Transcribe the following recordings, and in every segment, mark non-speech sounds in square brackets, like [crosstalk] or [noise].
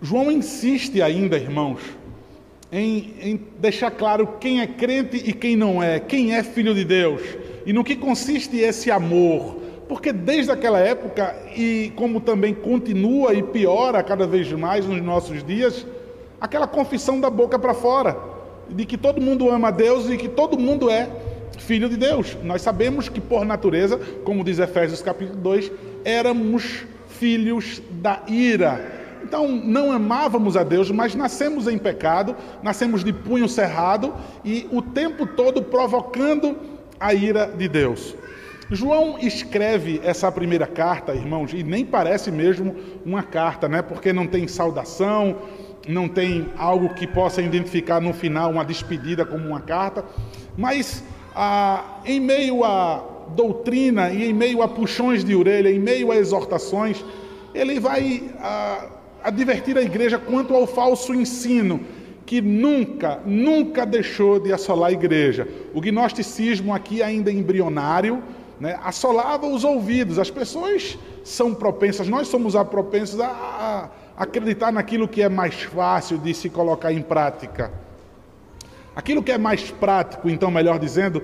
João insiste ainda, irmãos, em, em, deixar claro quem é crente e quem não é, quem é filho de Deus e no que consiste esse amor. Porque desde aquela época, e como também continua e piora cada vez mais nos nossos dias, aquela confissão da boca para fora, de que todo mundo ama a Deus e que todo mundo é filho de Deus. Nós sabemos que por natureza, como diz Efésios capítulo 2, éramos filhos da ira. Então, não amávamos a Deus, mas nascemos em pecado, nascemos de punho cerrado e o tempo todo provocando a ira de Deus. João escreve essa primeira carta, irmãos, e nem parece mesmo uma carta, né? Porque não tem saudação, não tem algo que possa identificar no final uma despedida como uma carta, mas ah, em meio a doutrina e em meio a puxões de orelha, em meio a exortações, ele vai ah, advertir a igreja quanto ao falso ensino que nunca, nunca deixou de assolar a igreja. O gnosticismo aqui ainda embrionário, né, assolava os ouvidos. As pessoas são propensas, nós somos propensos a, a acreditar naquilo que é mais fácil de se colocar em prática. Aquilo que é mais prático, então, melhor dizendo,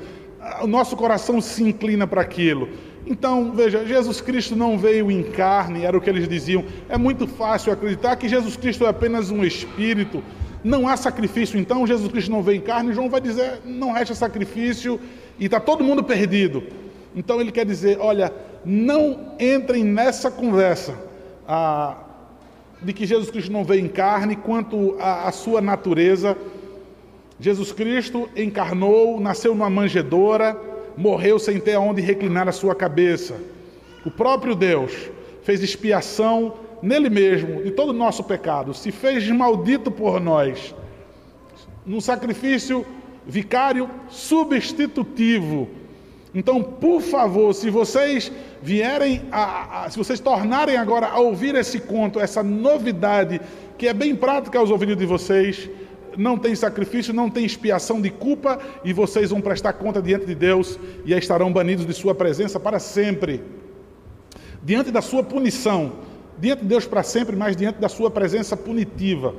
o nosso coração se inclina para aquilo. Então, veja, Jesus Cristo não veio em carne, era o que eles diziam. É muito fácil acreditar que Jesus Cristo é apenas um espírito. Não há sacrifício, então Jesus Cristo não veio em carne. João vai dizer: não resta sacrifício e está todo mundo perdido. Então ele quer dizer: olha, não entrem nessa conversa ah, de que Jesus Cristo não veio em carne, quanto à sua natureza. Jesus Cristo encarnou, nasceu numa manjedoura morreu sem ter aonde reclinar a sua cabeça. O próprio Deus fez expiação nele mesmo de todo o nosso pecado, se fez maldito por nós, num sacrifício vicário substitutivo. Então, por favor, se vocês vierem a, a, se vocês tornarem agora a ouvir esse conto, essa novidade que é bem prática aos ouvidos de vocês, não tem sacrifício, não tem expiação de culpa, e vocês vão prestar conta diante de Deus e estarão banidos de Sua presença para sempre. Diante da Sua punição, diante de Deus para sempre, mas diante da Sua presença punitiva.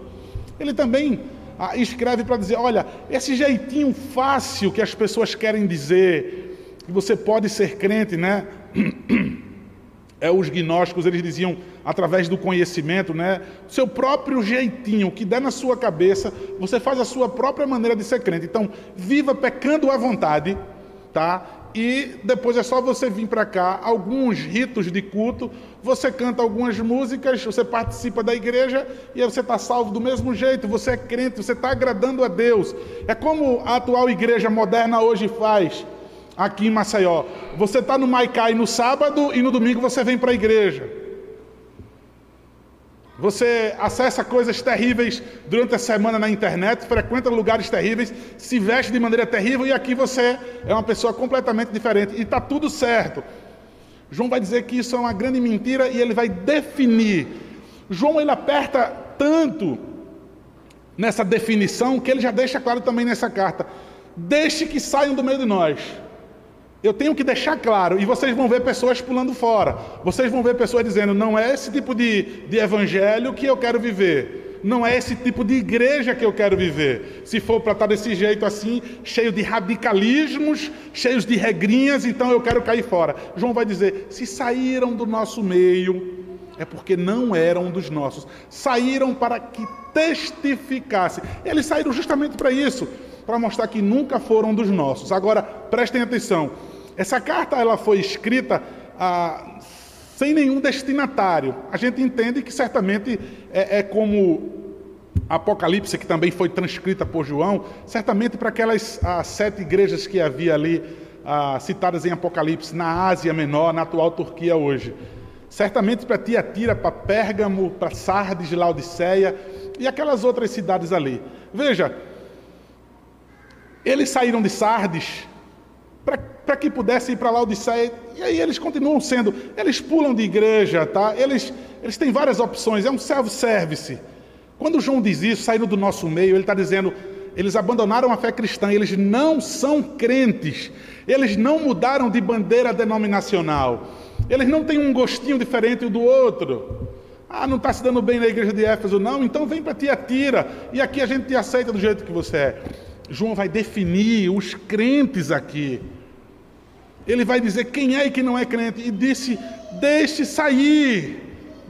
Ele também ah, escreve para dizer: olha, esse jeitinho fácil que as pessoas querem dizer, que você pode ser crente, né? [clears throat] é, os gnósticos, eles diziam, através do conhecimento, né? Seu próprio jeitinho, que dá na sua cabeça, você faz a sua própria maneira de ser crente. Então, viva pecando à vontade, tá? E depois é só você vir para cá, alguns ritos de culto, você canta algumas músicas, você participa da igreja e aí você está salvo do mesmo jeito, você é crente, você está agradando a Deus. É como a atual igreja moderna hoje faz aqui em Maceió. Você está no Maicai no sábado e no domingo você vem para a igreja. Você acessa coisas terríveis durante a semana na internet, frequenta lugares terríveis, se veste de maneira terrível e aqui você é uma pessoa completamente diferente. E está tudo certo. João vai dizer que isso é uma grande mentira e ele vai definir. João ele aperta tanto nessa definição que ele já deixa claro também nessa carta. Deixe que saiam do meio de nós. Eu tenho que deixar claro, e vocês vão ver pessoas pulando fora. Vocês vão ver pessoas dizendo: não é esse tipo de, de evangelho que eu quero viver. Não é esse tipo de igreja que eu quero viver. Se for para estar desse jeito assim, cheio de radicalismos, cheios de regrinhas, então eu quero cair fora. João vai dizer: se saíram do nosso meio, é porque não eram dos nossos. Saíram para que testificasse. Eles saíram justamente para isso, para mostrar que nunca foram dos nossos. Agora, prestem atenção. Essa carta ela foi escrita ah, sem nenhum destinatário. A gente entende que certamente é, é como Apocalipse, que também foi transcrita por João, certamente para aquelas ah, sete igrejas que havia ali ah, citadas em Apocalipse, na Ásia Menor, na atual Turquia hoje. Certamente para Tiatira, para Pérgamo, para Sardes, Laodiceia e aquelas outras cidades ali. Veja, eles saíram de Sardes para que pudessem ir para Laodiceia. E aí eles continuam sendo, eles pulam de igreja, tá? Eles, eles têm várias opções, é um self-service. Quando João diz isso, saindo do nosso meio, ele está dizendo, eles abandonaram a fé cristã, eles não são crentes, eles não mudaram de bandeira denominacional, eles não têm um gostinho diferente do outro. Ah, não está se dando bem na igreja de Éfeso, não? Então vem para Tiatira e aqui a gente te aceita do jeito que você é. João vai definir os crentes aqui. Ele vai dizer quem é e quem não é crente. E disse: Deixe sair.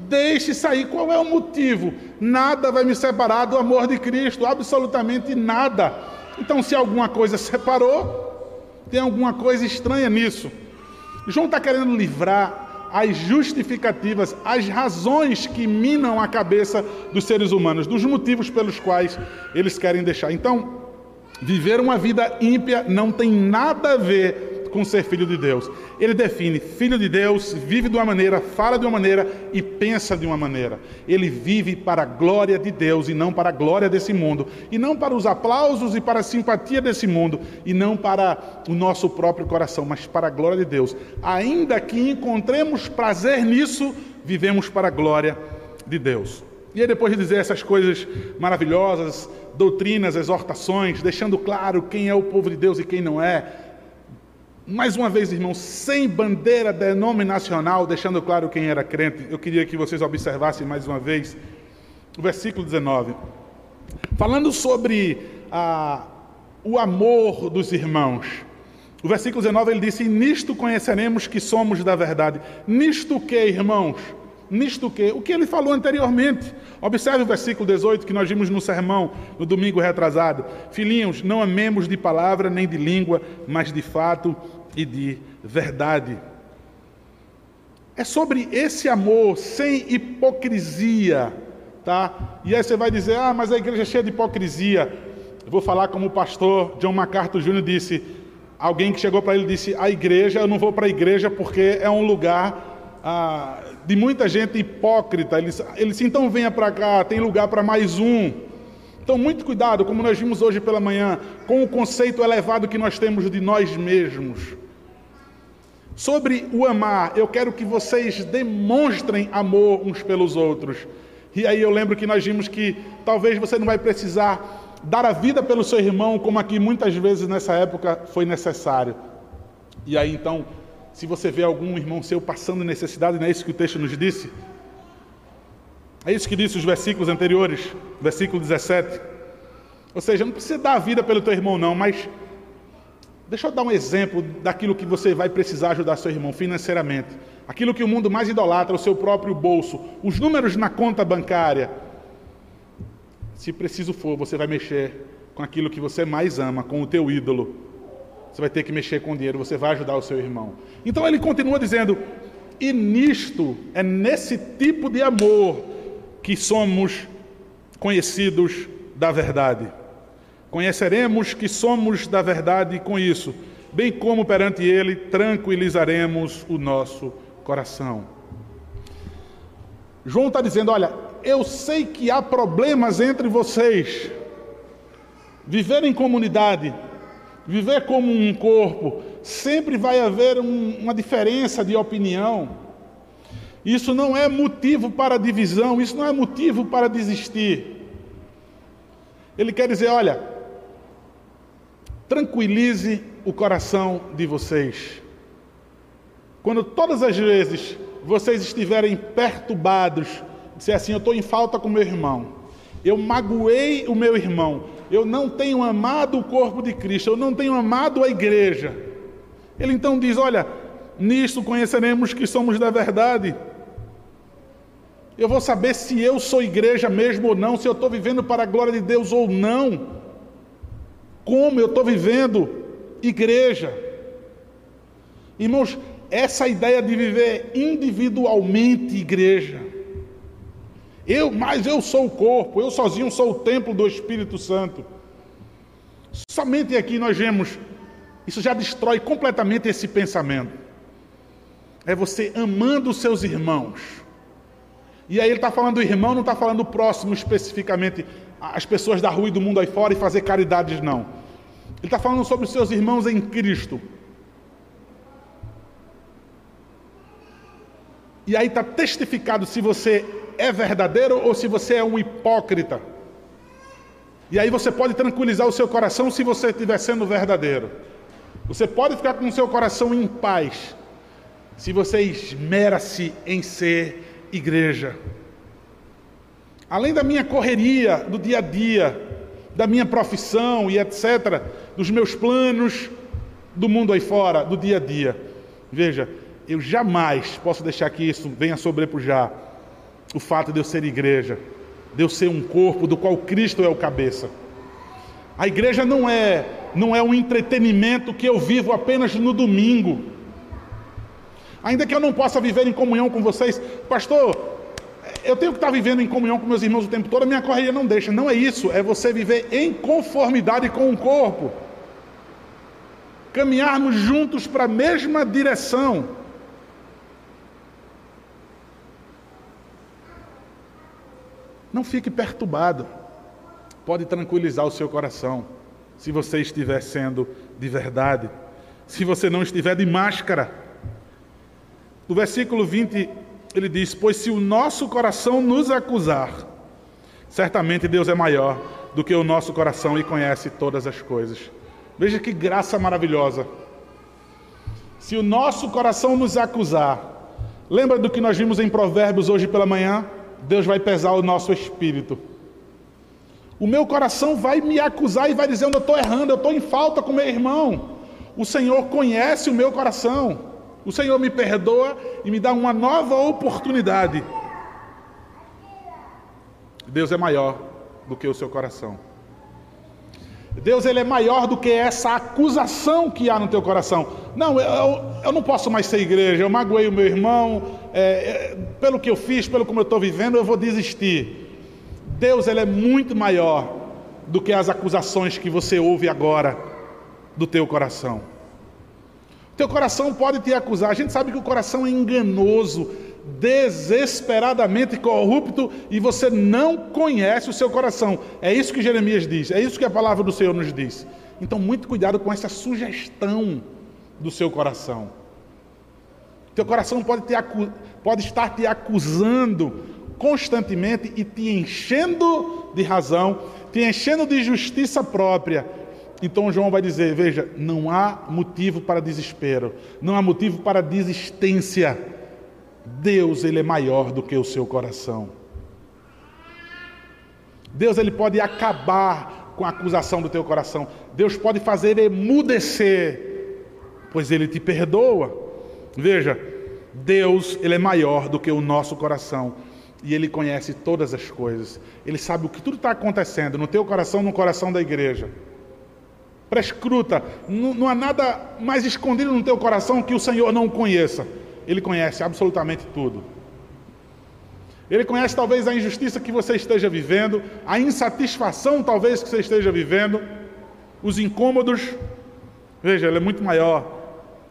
Deixe sair. Qual é o motivo? Nada vai me separar do amor de Cristo. Absolutamente nada. Então, se alguma coisa separou, tem alguma coisa estranha nisso. João está querendo livrar as justificativas, as razões que minam a cabeça dos seres humanos, dos motivos pelos quais eles querem deixar. Então, viver uma vida ímpia não tem nada a ver com ser filho de Deus. Ele define: filho de Deus vive de uma maneira, fala de uma maneira e pensa de uma maneira. Ele vive para a glória de Deus e não para a glória desse mundo, e não para os aplausos e para a simpatia desse mundo, e não para o nosso próprio coração, mas para a glória de Deus. Ainda que encontremos prazer nisso, vivemos para a glória de Deus. E aí, depois de dizer essas coisas maravilhosas, doutrinas, exortações, deixando claro quem é o povo de Deus e quem não é, mais uma vez, irmãos, sem bandeira denominacional, deixando claro quem era crente, eu queria que vocês observassem mais uma vez o versículo 19. Falando sobre ah, o amor dos irmãos. O versículo 19 ele disse: Nisto conheceremos que somos da verdade. Nisto que, irmãos? Nisto que? O que ele falou anteriormente. Observe o versículo 18 que nós vimos no sermão no domingo retrasado. Filhinhos, não amemos de palavra nem de língua, mas de fato e de verdade. É sobre esse amor sem hipocrisia, tá? E aí você vai dizer: "Ah, mas a igreja é cheia de hipocrisia". Eu vou falar como o pastor John MacArthur Jr. disse, alguém que chegou para ele disse: "A igreja, eu não vou para a igreja porque é um lugar ah, de muita gente hipócrita. Ele, ele disse, então venha para cá, tem lugar para mais um. Então, muito cuidado, como nós vimos hoje pela manhã, com o conceito elevado que nós temos de nós mesmos. Sobre o amar, eu quero que vocês demonstrem amor uns pelos outros. E aí eu lembro que nós vimos que talvez você não vai precisar dar a vida pelo seu irmão, como aqui muitas vezes nessa época foi necessário. E aí então se você vê algum irmão seu passando necessidade, não é isso que o texto nos disse? É isso que disse os versículos anteriores, versículo 17. Ou seja, não precisa dar a vida pelo teu irmão, não, mas deixa eu dar um exemplo daquilo que você vai precisar ajudar seu irmão financeiramente. Aquilo que o mundo mais idolatra, o seu próprio bolso, os números na conta bancária. Se preciso for, você vai mexer com aquilo que você mais ama, com o teu ídolo, você vai ter que mexer com dinheiro, você vai ajudar o seu irmão. Então ele continua dizendo: e nisto, é nesse tipo de amor que somos conhecidos da verdade. Conheceremos que somos da verdade com isso, bem como perante Ele tranquilizaremos o nosso coração. João está dizendo: olha, eu sei que há problemas entre vocês. Viver em comunidade viver como um corpo, sempre vai haver um, uma diferença de opinião. Isso não é motivo para divisão, isso não é motivo para desistir. Ele quer dizer: olha, tranquilize o coração de vocês. Quando todas as vezes vocês estiverem perturbados, dizer assim: eu estou em falta com meu irmão, eu magoei o meu irmão, eu não tenho amado o corpo de Cristo, eu não tenho amado a igreja. Ele então diz: Olha, nisto conheceremos que somos da verdade. Eu vou saber se eu sou igreja mesmo ou não, se eu estou vivendo para a glória de Deus ou não. Como eu estou vivendo igreja. Irmãos, essa ideia de viver individualmente igreja eu, mas eu sou o corpo, eu sozinho sou o templo do Espírito Santo. Somente aqui nós vemos, isso já destrói completamente esse pensamento. É você amando os seus irmãos. E aí ele está falando do irmão, não está falando do próximo especificamente, as pessoas da rua e do mundo aí fora e fazer caridades, não. Ele está falando sobre os seus irmãos em Cristo. E aí está testificado se você é verdadeiro ou se você é um hipócrita. E aí você pode tranquilizar o seu coração se você estiver sendo verdadeiro. Você pode ficar com o seu coração em paz se você esmera-se em ser igreja. além da minha correria do dia a dia, da minha profissão e etc., dos meus planos, do mundo aí fora, do dia a dia. Veja, eu jamais posso deixar que isso venha sobrepujar o fato de eu ser igreja, de eu ser um corpo do qual Cristo é o cabeça. A igreja não é não é um entretenimento que eu vivo apenas no domingo. Ainda que eu não possa viver em comunhão com vocês, pastor, eu tenho que estar vivendo em comunhão com meus irmãos o tempo todo, a minha correria não deixa. Não é isso, é você viver em conformidade com o corpo. Caminharmos juntos para a mesma direção. Não fique perturbado. Pode tranquilizar o seu coração, se você estiver sendo de verdade. Se você não estiver de máscara. No versículo 20, ele diz: Pois se o nosso coração nos acusar, certamente Deus é maior do que o nosso coração e conhece todas as coisas. Veja que graça maravilhosa. Se o nosso coração nos acusar, lembra do que nós vimos em Provérbios hoje pela manhã? Deus vai pesar o nosso espírito. O meu coração vai me acusar e vai dizer eu estou errando, eu estou em falta com meu irmão. O Senhor conhece o meu coração. O Senhor me perdoa e me dá uma nova oportunidade. Deus é maior do que o seu coração. Deus ele é maior do que essa acusação que há no teu coração. Não, eu, eu não posso mais ser igreja, eu magoei o meu irmão, é, é, pelo que eu fiz, pelo como eu estou vivendo, eu vou desistir. Deus ele é muito maior do que as acusações que você ouve agora do teu coração. Teu coração pode te acusar. A gente sabe que o coração é enganoso, desesperadamente corrupto e você não conhece o seu coração. É isso que Jeremias diz, é isso que a palavra do Senhor nos diz. Então, muito cuidado com essa sugestão do seu coração. Teu coração pode, te pode estar te acusando constantemente e te enchendo de razão, te enchendo de justiça própria. Então João vai dizer: veja, não há motivo para desespero, não há motivo para desistência Deus ele é maior do que o seu coração. Deus ele pode acabar com a acusação do teu coração. Deus pode fazer emudecer, pois ele te perdoa. Veja, Deus ele é maior do que o nosso coração e ele conhece todas as coisas. Ele sabe o que tudo está acontecendo no teu coração, no coração da igreja. Prescruta, não, não há nada mais escondido no teu coração que o Senhor não conheça. Ele conhece absolutamente tudo. Ele conhece talvez a injustiça que você esteja vivendo, a insatisfação talvez que você esteja vivendo, os incômodos. Veja, ele é muito maior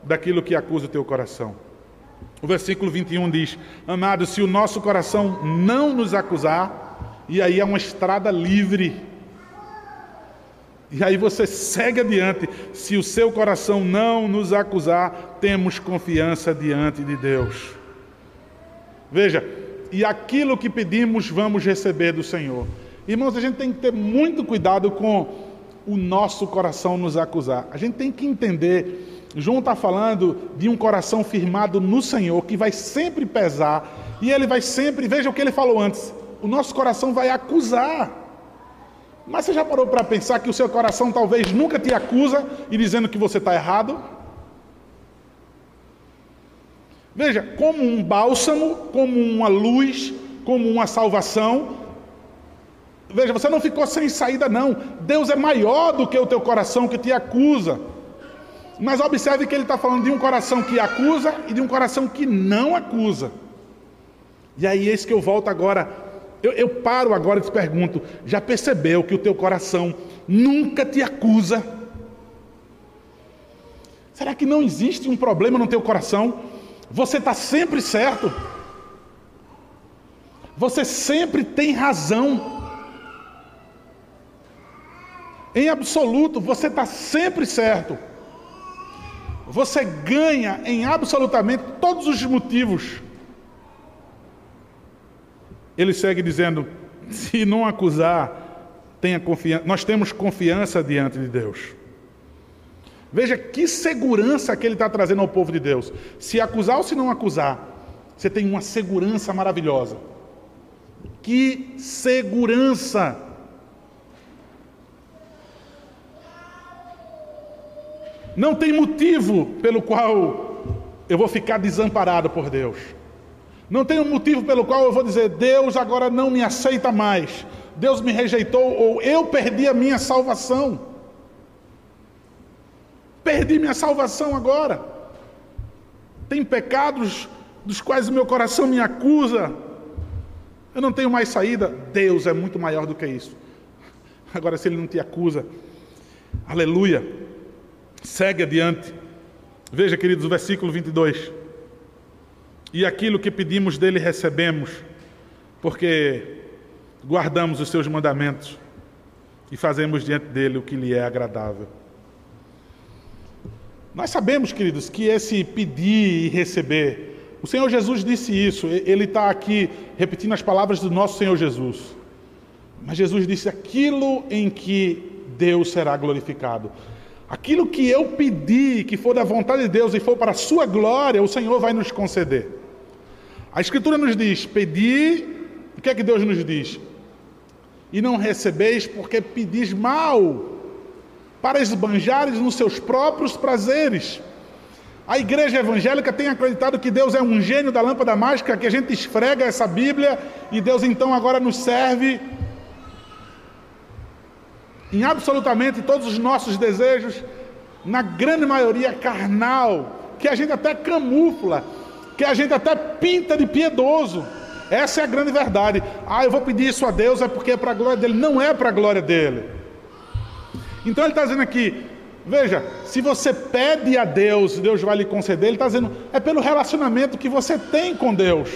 daquilo que acusa o teu coração. O versículo 21 diz: Amado, se o nosso coração não nos acusar, e aí é uma estrada livre e aí você segue adiante. Se o seu coração não nos acusar, temos confiança diante de Deus. Veja, e aquilo que pedimos, vamos receber do Senhor. Irmãos, a gente tem que ter muito cuidado com o nosso coração nos acusar. A gente tem que entender. João está falando de um coração firmado no Senhor que vai sempre pesar e ele vai sempre. Veja o que ele falou antes: o nosso coração vai acusar. Mas você já parou para pensar que o seu coração talvez nunca te acusa e dizendo que você está errado? Veja, como um bálsamo, como uma luz, como uma salvação. Veja, você não ficou sem saída, não. Deus é maior do que o teu coração que te acusa. Mas observe que ele está falando de um coração que acusa e de um coração que não acusa. E aí, eis que eu volto agora eu, eu paro agora e te pergunto: já percebeu que o teu coração nunca te acusa? Será que não existe um problema no teu coração? Você está sempre certo. Você sempre tem razão. Em absoluto, você está sempre certo. Você ganha em absolutamente todos os motivos ele segue dizendo: se não acusar, tenha confiança. Nós temos confiança diante de Deus. Veja que segurança que ele está trazendo ao povo de Deus. Se acusar ou se não acusar, você tem uma segurança maravilhosa. Que segurança! Não tem motivo pelo qual eu vou ficar desamparado por Deus. Não tem um motivo pelo qual eu vou dizer, Deus agora não me aceita mais. Deus me rejeitou ou eu perdi a minha salvação. Perdi minha salvação agora. Tem pecados dos quais o meu coração me acusa. Eu não tenho mais saída. Deus é muito maior do que isso. Agora, se Ele não te acusa, aleluia. Segue adiante. Veja, queridos, o versículo 22. E aquilo que pedimos dele recebemos, porque guardamos os seus mandamentos e fazemos diante dele o que lhe é agradável. Nós sabemos, queridos, que esse pedir e receber, o Senhor Jesus disse isso, ele está aqui repetindo as palavras do nosso Senhor Jesus. Mas Jesus disse: aquilo em que Deus será glorificado. Aquilo que eu pedi, que for da vontade de Deus e for para a sua glória, o Senhor vai nos conceder. A Escritura nos diz: pedi, o que é que Deus nos diz? E não recebeis porque pedis mal, para esbanjares nos seus próprios prazeres. A igreja evangélica tem acreditado que Deus é um gênio da lâmpada mágica, que a gente esfrega essa Bíblia e Deus então agora nos serve em absolutamente todos os nossos desejos, na grande maioria carnal, que a gente até camufla, que a gente até pinta de piedoso. Essa é a grande verdade. Ah, eu vou pedir isso a Deus é porque é para a glória dele. Não é para a glória dele. Então ele está dizendo aqui: veja, se você pede a Deus, Deus vai lhe conceder. Ele está dizendo, é pelo relacionamento que você tem com Deus.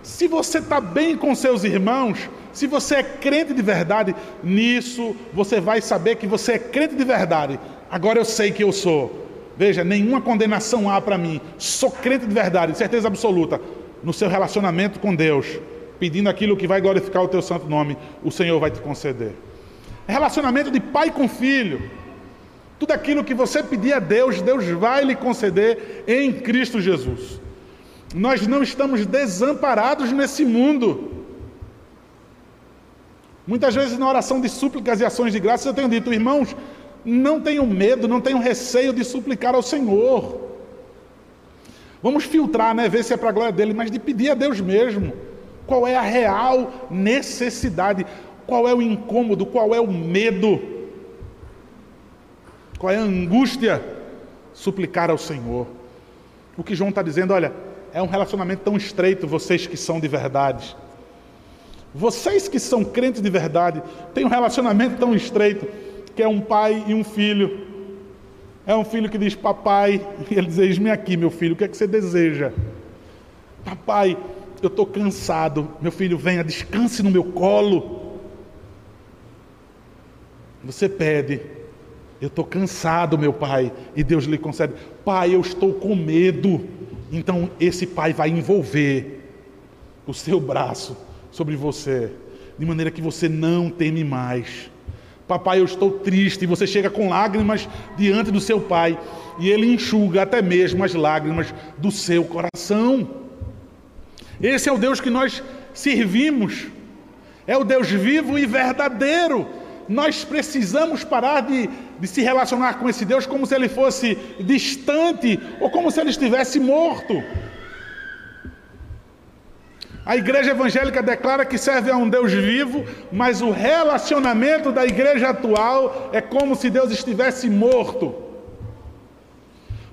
Se você está bem com seus irmãos, se você é crente de verdade, nisso você vai saber que você é crente de verdade. Agora eu sei que eu sou. Veja, nenhuma condenação há para mim. Sou crente de verdade, certeza absoluta. No seu relacionamento com Deus, pedindo aquilo que vai glorificar o teu santo nome, o Senhor vai te conceder. Relacionamento de pai com filho. Tudo aquilo que você pedir a Deus, Deus vai lhe conceder em Cristo Jesus. Nós não estamos desamparados nesse mundo. Muitas vezes na oração de súplicas e ações de graças eu tenho dito, irmãos, não tenham medo, não tenham receio de suplicar ao Senhor. Vamos filtrar, né? Ver se é para a glória dele, mas de pedir a Deus mesmo. Qual é a real necessidade? Qual é o incômodo? Qual é o medo? Qual é a angústia? Suplicar ao Senhor. O que João está dizendo, olha, é um relacionamento tão estreito, vocês que são de verdade. Vocês que são crentes de verdade têm um relacionamento tão estreito que é um pai e um filho. É um filho que diz, papai, e [laughs] ele diz, eis-me aqui, meu filho, o que é que você deseja? Papai, eu estou cansado, meu filho, venha, descanse no meu colo. Você pede, eu estou cansado, meu pai, e Deus lhe concede, pai, eu estou com medo. Então esse pai vai envolver o seu braço sobre você, de maneira que você não teme mais. Papai, eu estou triste. Você chega com lágrimas diante do seu pai, e ele enxuga até mesmo as lágrimas do seu coração. Esse é o Deus que nós servimos, é o Deus vivo e verdadeiro. Nós precisamos parar de, de se relacionar com esse Deus como se ele fosse distante ou como se ele estivesse morto. A igreja evangélica declara que serve a um Deus vivo, mas o relacionamento da igreja atual é como se Deus estivesse morto.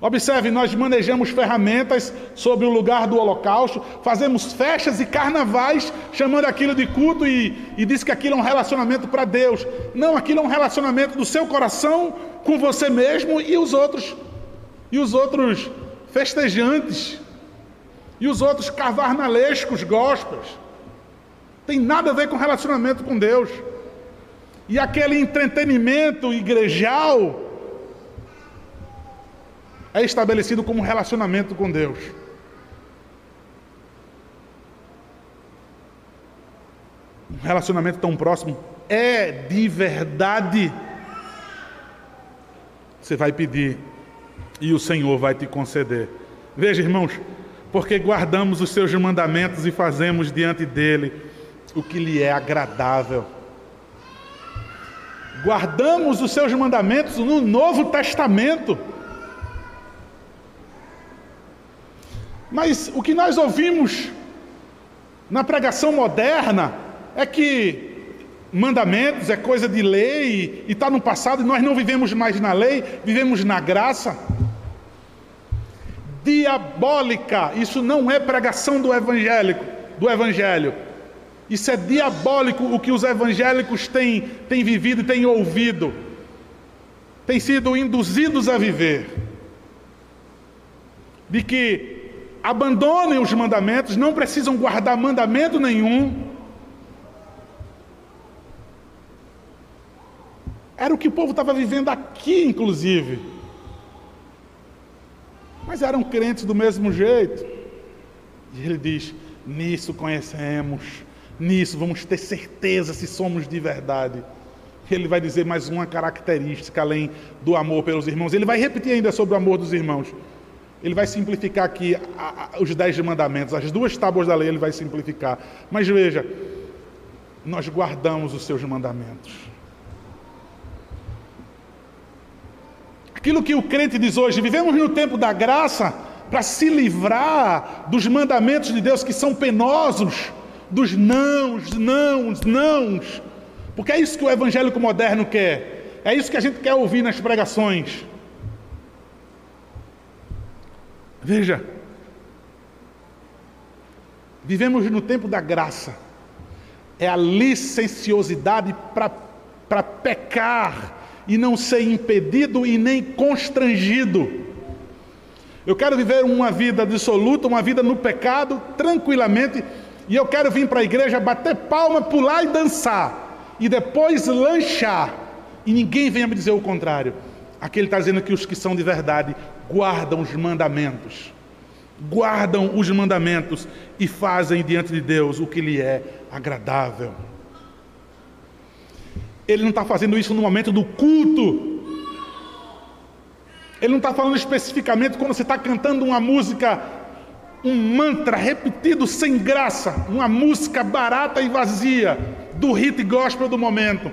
Observe, nós manejamos ferramentas sobre o lugar do holocausto, fazemos festas e carnavais, chamando aquilo de culto e, e diz que aquilo é um relacionamento para Deus. Não, aquilo é um relacionamento do seu coração com você mesmo e os outros, e os outros festejantes e os outros cavarnalescos gospels. Tem nada a ver com relacionamento com Deus. E aquele entretenimento igrejal é estabelecido como relacionamento com Deus. Um relacionamento tão próximo é de verdade. Você vai pedir e o Senhor vai te conceder. Veja, irmãos, porque guardamos os seus mandamentos e fazemos diante dele o que lhe é agradável. Guardamos os seus mandamentos no Novo Testamento. Mas o que nós ouvimos na pregação moderna é que mandamentos é coisa de lei e está no passado e nós não vivemos mais na lei, vivemos na graça. Diabólica, isso não é pregação do evangélico, do evangelho. Isso é diabólico o que os evangélicos têm, têm vivido e têm ouvido, têm sido induzidos a viver. De que abandonem os mandamentos, não precisam guardar mandamento nenhum. Era o que o povo estava vivendo aqui, inclusive. Mas eram crentes do mesmo jeito. E ele diz: nisso conhecemos, nisso vamos ter certeza se somos de verdade. Ele vai dizer mais uma característica além do amor pelos irmãos. Ele vai repetir ainda sobre o amor dos irmãos. Ele vai simplificar aqui os dez mandamentos, as duas tábuas da lei ele vai simplificar. Mas veja, nós guardamos os seus mandamentos. Aquilo que o crente diz hoje, vivemos no tempo da graça para se livrar dos mandamentos de Deus que são penosos, dos nãos, nãos, nãos. Porque é isso que o evangélico moderno quer. É isso que a gente quer ouvir nas pregações. Veja, vivemos no tempo da graça, é a licenciosidade para pecar e não ser impedido e nem constrangido. Eu quero viver uma vida dissoluta, uma vida no pecado, tranquilamente, e eu quero vir para a igreja, bater palma, pular e dançar, e depois lanchar, e ninguém venha me dizer o contrário. Aqui ele está dizendo que os que são de verdade guardam os mandamentos, guardam os mandamentos e fazem diante de Deus o que lhe é agradável. Ele não está fazendo isso no momento do culto. Ele não está falando especificamente quando você está cantando uma música, um mantra repetido sem graça, uma música barata e vazia, do hit gospel do momento.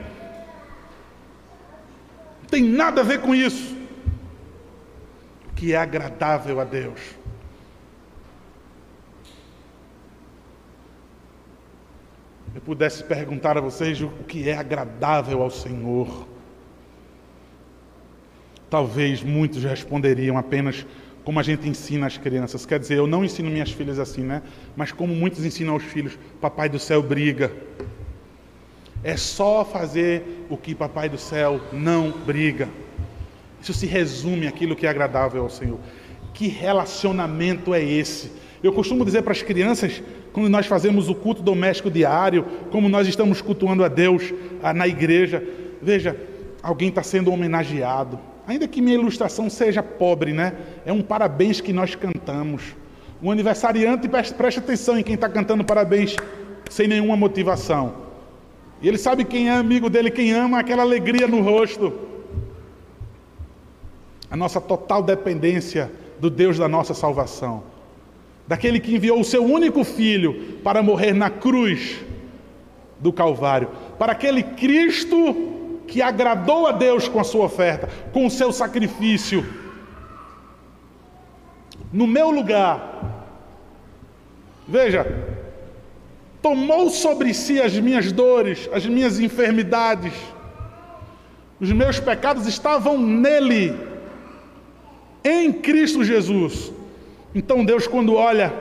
Não tem nada a ver com isso que é agradável a Deus. Eu pudesse perguntar a vocês o que é agradável ao Senhor. Talvez muitos responderiam apenas como a gente ensina as crianças. Quer dizer, eu não ensino minhas filhas assim, né? Mas como muitos ensinam aos filhos, papai do céu briga. É só fazer o que papai do céu não briga. Isso se resume aquilo que é agradável ao Senhor. Que relacionamento é esse? Eu costumo dizer para as crianças, quando nós fazemos o culto doméstico diário, como nós estamos cultuando a Deus na igreja, veja, alguém está sendo homenageado. Ainda que minha ilustração seja pobre, né? É um parabéns que nós cantamos. O aniversariante preste atenção em quem está cantando parabéns sem nenhuma motivação. E ele sabe quem é amigo dele, quem ama, aquela alegria no rosto a nossa total dependência do Deus da nossa salvação, daquele que enviou o seu único filho para morrer na cruz do Calvário, para aquele Cristo que agradou a Deus com a sua oferta, com o seu sacrifício, no meu lugar. Veja, tomou sobre si as minhas dores, as minhas enfermidades, os meus pecados estavam nele em Cristo Jesus. Então Deus, quando olha,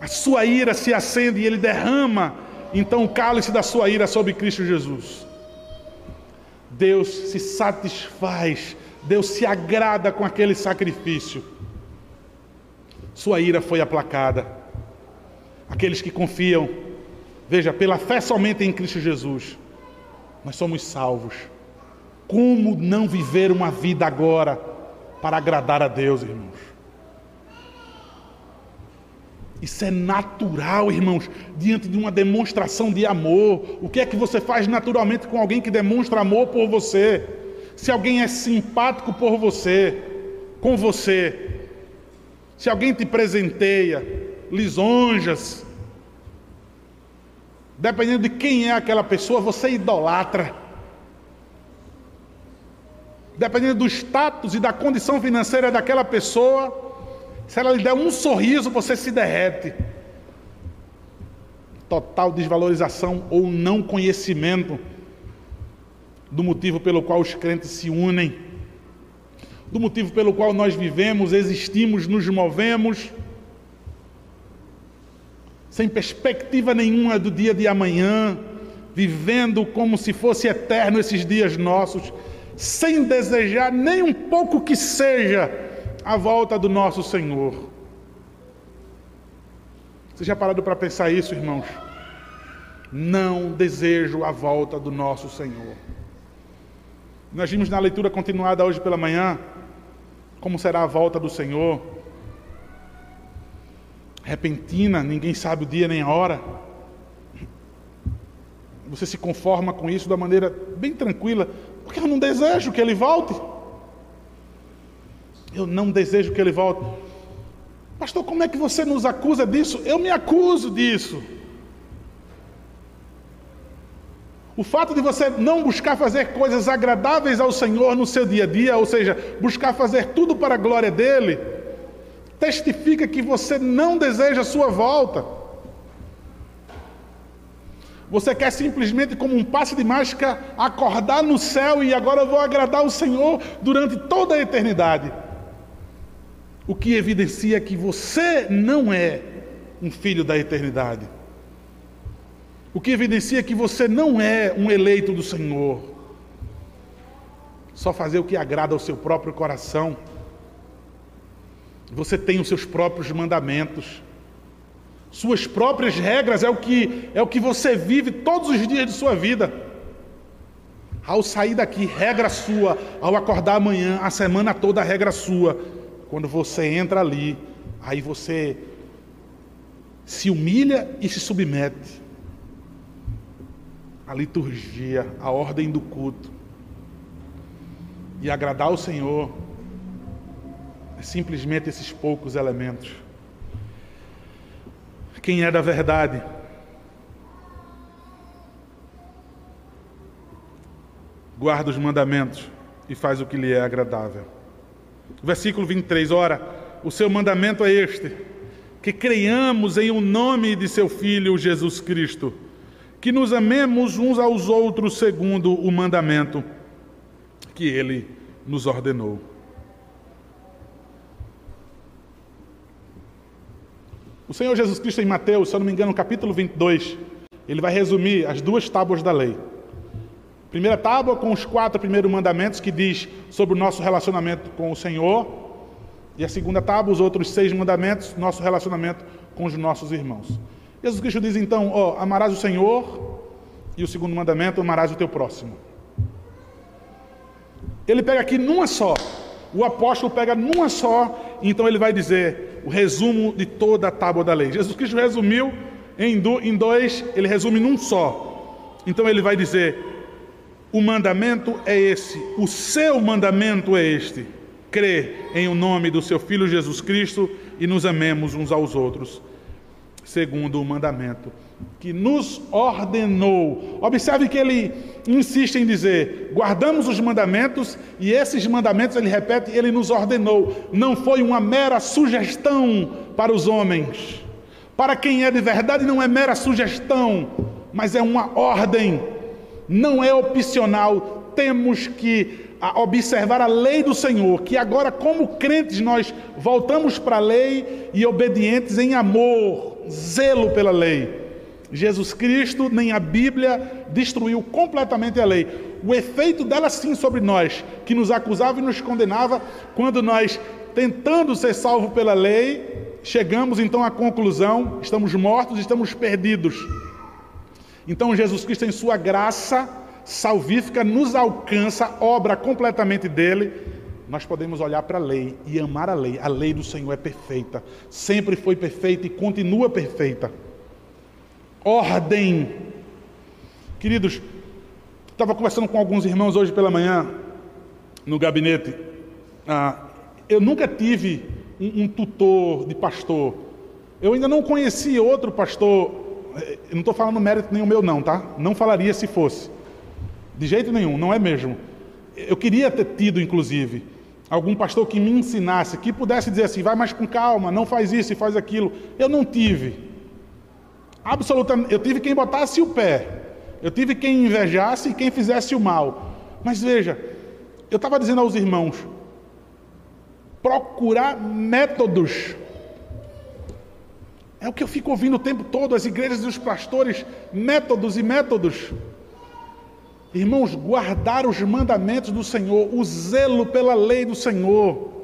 a sua ira se acende e ele derrama então o cálice da sua ira sobre Cristo Jesus. Deus se satisfaz, Deus se agrada com aquele sacrifício. Sua ira foi aplacada. Aqueles que confiam, veja, pela fé somente em Cristo Jesus, nós somos salvos. Como não viver uma vida agora para agradar a Deus, irmãos? Isso é natural, irmãos, diante de uma demonstração de amor. O que é que você faz naturalmente com alguém que demonstra amor por você? Se alguém é simpático por você, com você, se alguém te presenteia, lisonjas, dependendo de quem é aquela pessoa, você idolatra. Dependendo do status e da condição financeira daquela pessoa, se ela lhe der um sorriso, você se derrete. Total desvalorização ou não conhecimento do motivo pelo qual os crentes se unem, do motivo pelo qual nós vivemos, existimos, nos movemos, sem perspectiva nenhuma do dia de amanhã, vivendo como se fosse eterno esses dias nossos, sem desejar nem um pouco que seja a volta do nosso Senhor. Você já parado para pensar isso, irmãos? Não desejo a volta do nosso Senhor. Nós vimos na leitura continuada hoje pela manhã como será a volta do Senhor. Repentina, ninguém sabe o dia nem a hora. Você se conforma com isso da maneira bem tranquila, porque eu não desejo que ele volte. Eu não desejo que ele volte. Pastor, como é que você nos acusa disso? Eu me acuso disso. O fato de você não buscar fazer coisas agradáveis ao Senhor no seu dia a dia, ou seja, buscar fazer tudo para a glória dele, testifica que você não deseja a sua volta. Você quer simplesmente, como um passe de mágica, acordar no céu e agora eu vou agradar o Senhor durante toda a eternidade o que evidencia que você não é um filho da eternidade. O que evidencia que você não é um eleito do Senhor. Só fazer o que agrada ao seu próprio coração. Você tem os seus próprios mandamentos. Suas próprias regras é o que é o que você vive todos os dias de sua vida. Ao sair daqui, regra sua, ao acordar amanhã, a semana toda, regra sua. Quando você entra ali, aí você se humilha e se submete. A liturgia, a ordem do culto. E agradar o Senhor é simplesmente esses poucos elementos. Quem é da verdade? Guarda os mandamentos e faz o que lhe é agradável. Versículo 23, ora, o seu mandamento é este: que creiamos em o nome de seu Filho Jesus Cristo, que nos amemos uns aos outros segundo o mandamento que ele nos ordenou. O Senhor Jesus Cristo, em Mateus, se eu não me engano, no capítulo 22, ele vai resumir as duas tábuas da lei. Primeira tábua com os quatro primeiros mandamentos que diz sobre o nosso relacionamento com o Senhor. E a segunda tábua, os outros seis mandamentos, nosso relacionamento com os nossos irmãos. Jesus Cristo diz então: ó, amarás o Senhor, e o segundo mandamento, amarás o teu próximo. Ele pega aqui numa só. O apóstolo pega numa só, então ele vai dizer o resumo de toda a tábua da lei. Jesus Cristo resumiu em dois, ele resume num só. Então ele vai dizer o mandamento é esse, o seu mandamento é este: crer em o nome do seu Filho Jesus Cristo e nos amemos uns aos outros, segundo o mandamento que nos ordenou. Observe que ele insiste em dizer: guardamos os mandamentos, e esses mandamentos, ele repete, ele nos ordenou. Não foi uma mera sugestão para os homens. Para quem é de verdade, não é mera sugestão, mas é uma ordem não é opcional, temos que observar a lei do Senhor, que agora, como crentes, nós voltamos para a lei e obedientes em amor, zelo pela lei. Jesus Cristo, nem a Bíblia, destruiu completamente a lei. O efeito dela, sim, sobre nós, que nos acusava e nos condenava, quando nós, tentando ser salvos pela lei, chegamos então à conclusão: estamos mortos, estamos perdidos. Então Jesus Cristo, em sua graça salvífica, nos alcança, obra completamente dele. Nós podemos olhar para a lei e amar a lei. A lei do Senhor é perfeita, sempre foi perfeita e continua perfeita. Ordem. Queridos, estava conversando com alguns irmãos hoje pela manhã no gabinete. Ah, eu nunca tive um, um tutor de pastor. Eu ainda não conheci outro pastor eu não estou falando mérito nenhum meu, não, tá? Não falaria se fosse. De jeito nenhum, não é mesmo. Eu queria ter tido, inclusive, algum pastor que me ensinasse, que pudesse dizer assim: vai mais com calma, não faz isso e faz aquilo. Eu não tive. Absolutamente. Eu tive quem botasse o pé. Eu tive quem invejasse e quem fizesse o mal. Mas veja, eu estava dizendo aos irmãos: procurar métodos. É o que eu fico ouvindo o tempo todo, as igrejas e os pastores, métodos e métodos. Irmãos, guardar os mandamentos do Senhor, o zelo pela lei do Senhor.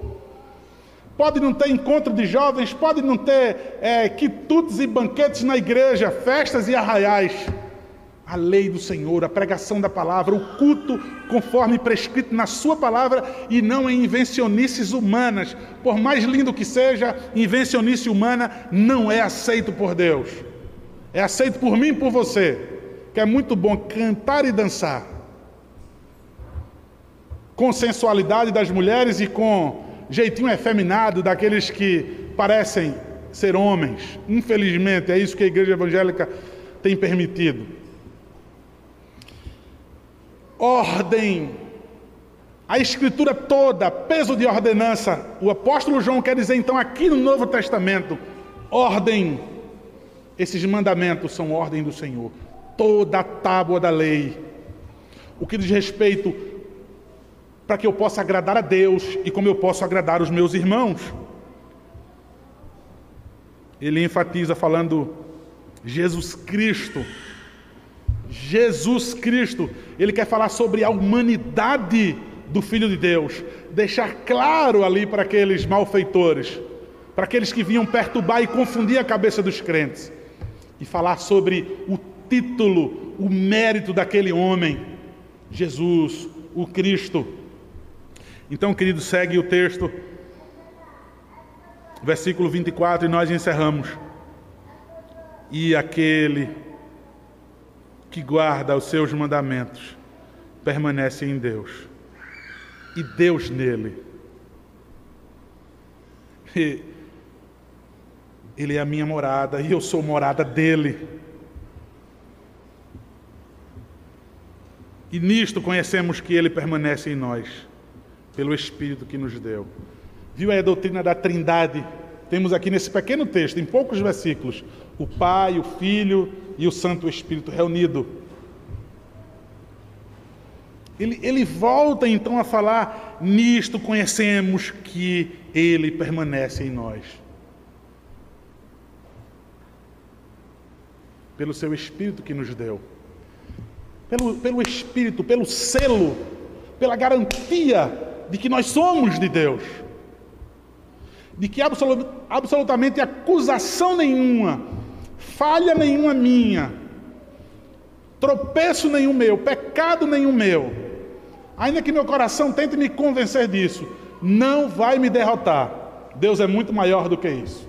Pode não ter encontro de jovens, pode não ter é, quitutes e banquetes na igreja, festas e arraiais a lei do Senhor, a pregação da palavra, o culto conforme prescrito na Sua palavra e não em invencionices humanas. Por mais lindo que seja, invencionice humana não é aceito por Deus. É aceito por mim e por você, que é muito bom cantar e dançar. Com sensualidade das mulheres e com jeitinho efeminado daqueles que parecem ser homens. Infelizmente, é isso que a igreja evangélica tem permitido ordem. A escritura toda, peso de ordenança. O apóstolo João quer dizer então aqui no Novo Testamento, ordem. Esses mandamentos são ordem do Senhor. Toda a tábua da lei. O que diz respeito para que eu possa agradar a Deus e como eu posso agradar os meus irmãos. Ele enfatiza falando Jesus Cristo Jesus Cristo, ele quer falar sobre a humanidade do Filho de Deus, deixar claro ali para aqueles malfeitores, para aqueles que vinham perturbar e confundir a cabeça dos crentes, e falar sobre o título, o mérito daquele homem, Jesus, o Cristo. Então, querido, segue o texto, versículo 24, e nós encerramos. E aquele que guarda os seus mandamentos permanece em Deus e Deus nele. E ele é a minha morada e eu sou morada dele. E nisto conhecemos que ele permanece em nós, pelo Espírito que nos deu. Viu aí a doutrina da Trindade? Temos aqui nesse pequeno texto, em poucos versículos, o Pai, o Filho e o Santo Espírito reunido. Ele, ele volta então a falar: nisto conhecemos que Ele permanece em nós. Pelo seu Espírito que nos deu, pelo, pelo Espírito, pelo selo, pela garantia de que nós somos de Deus, de que absolut, absolutamente acusação nenhuma falha nenhuma minha, tropeço nenhum meu, pecado nenhum meu, ainda que meu coração tente me convencer disso, não vai me derrotar. Deus é muito maior do que isso.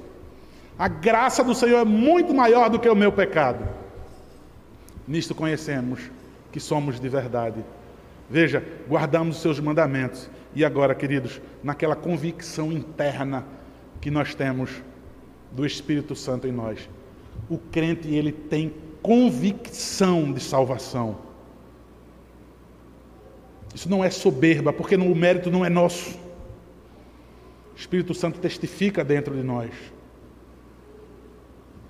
A graça do Senhor é muito maior do que o meu pecado. Nisto conhecemos que somos de verdade. Veja, guardamos os seus mandamentos. E agora, queridos, naquela convicção interna que nós temos do Espírito Santo em nós, o crente ele tem convicção de salvação. Isso não é soberba, porque o mérito não é nosso. O Espírito Santo testifica dentro de nós.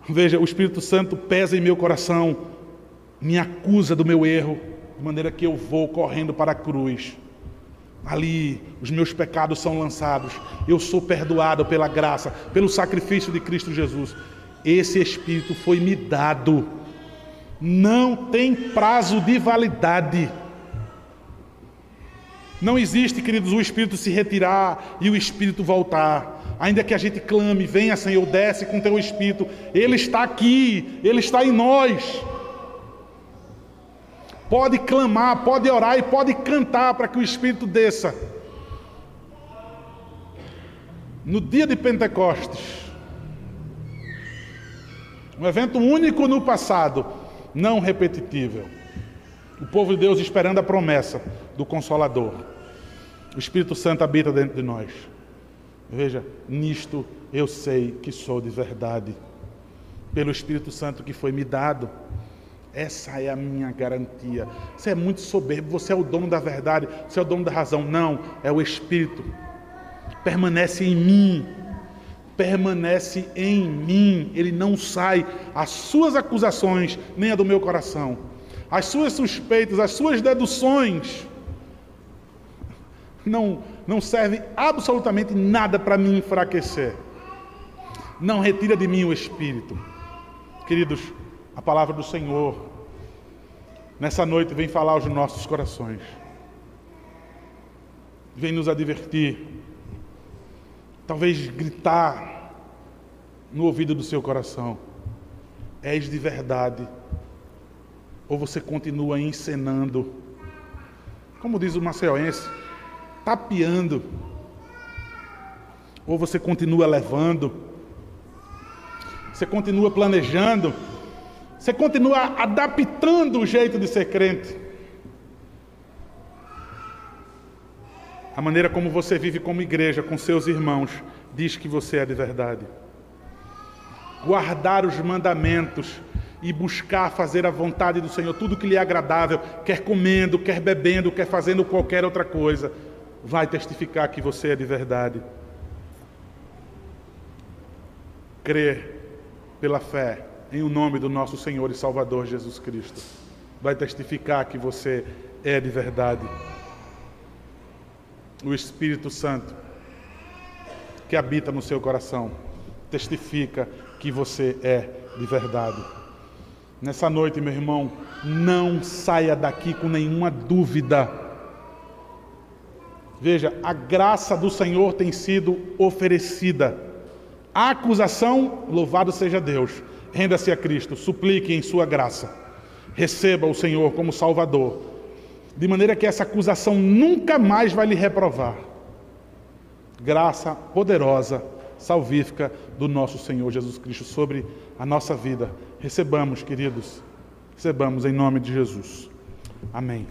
Veja, o Espírito Santo pesa em meu coração, me acusa do meu erro, de maneira que eu vou correndo para a cruz. Ali os meus pecados são lançados, eu sou perdoado pela graça, pelo sacrifício de Cristo Jesus esse Espírito foi me dado. Não tem prazo de validade. Não existe, queridos, o Espírito se retirar e o Espírito voltar. Ainda que a gente clame, venha Senhor, desce com teu Espírito. Ele está aqui, Ele está em nós. Pode clamar, pode orar e pode cantar para que o Espírito desça. No dia de Pentecostes, um evento único no passado, não repetitível. O povo de Deus esperando a promessa do Consolador. O Espírito Santo habita dentro de nós. Veja, nisto eu sei que sou de verdade. pelo Espírito Santo que foi me dado. Essa é a minha garantia. Você é muito soberbo, você é o dono da verdade, você é o dono da razão. Não, é o Espírito. Permanece em mim. Permanece em mim. Ele não sai. As suas acusações, nem a do meu coração. As suas suspeitas, as suas deduções não, não servem absolutamente nada para me enfraquecer. Não retira de mim o Espírito. Queridos, a palavra do Senhor, nessa noite, vem falar aos nossos corações, vem nos advertir, talvez gritar no ouvido do seu coração: És de verdade, ou você continua encenando, como diz o Maceoense, tapeando, ou você continua levando, você continua planejando, você continua adaptando o jeito de ser crente. A maneira como você vive como igreja com seus irmãos diz que você é de verdade. Guardar os mandamentos e buscar fazer a vontade do Senhor, tudo que lhe é agradável, quer comendo, quer bebendo, quer fazendo qualquer outra coisa, vai testificar que você é de verdade. Crer pela fé em o nome do nosso Senhor e Salvador Jesus Cristo. Vai testificar que você é de verdade. O Espírito Santo que habita no seu coração testifica que você é de verdade. Nessa noite, meu irmão, não saia daqui com nenhuma dúvida. Veja, a graça do Senhor tem sido oferecida. A acusação, louvado seja Deus. Renda-se a Cristo, suplique em sua graça. Receba o Senhor como Salvador. De maneira que essa acusação nunca mais vai lhe reprovar. Graça poderosa, salvífica do nosso Senhor Jesus Cristo sobre a nossa vida. Recebamos, queridos. Recebamos em nome de Jesus. Amém.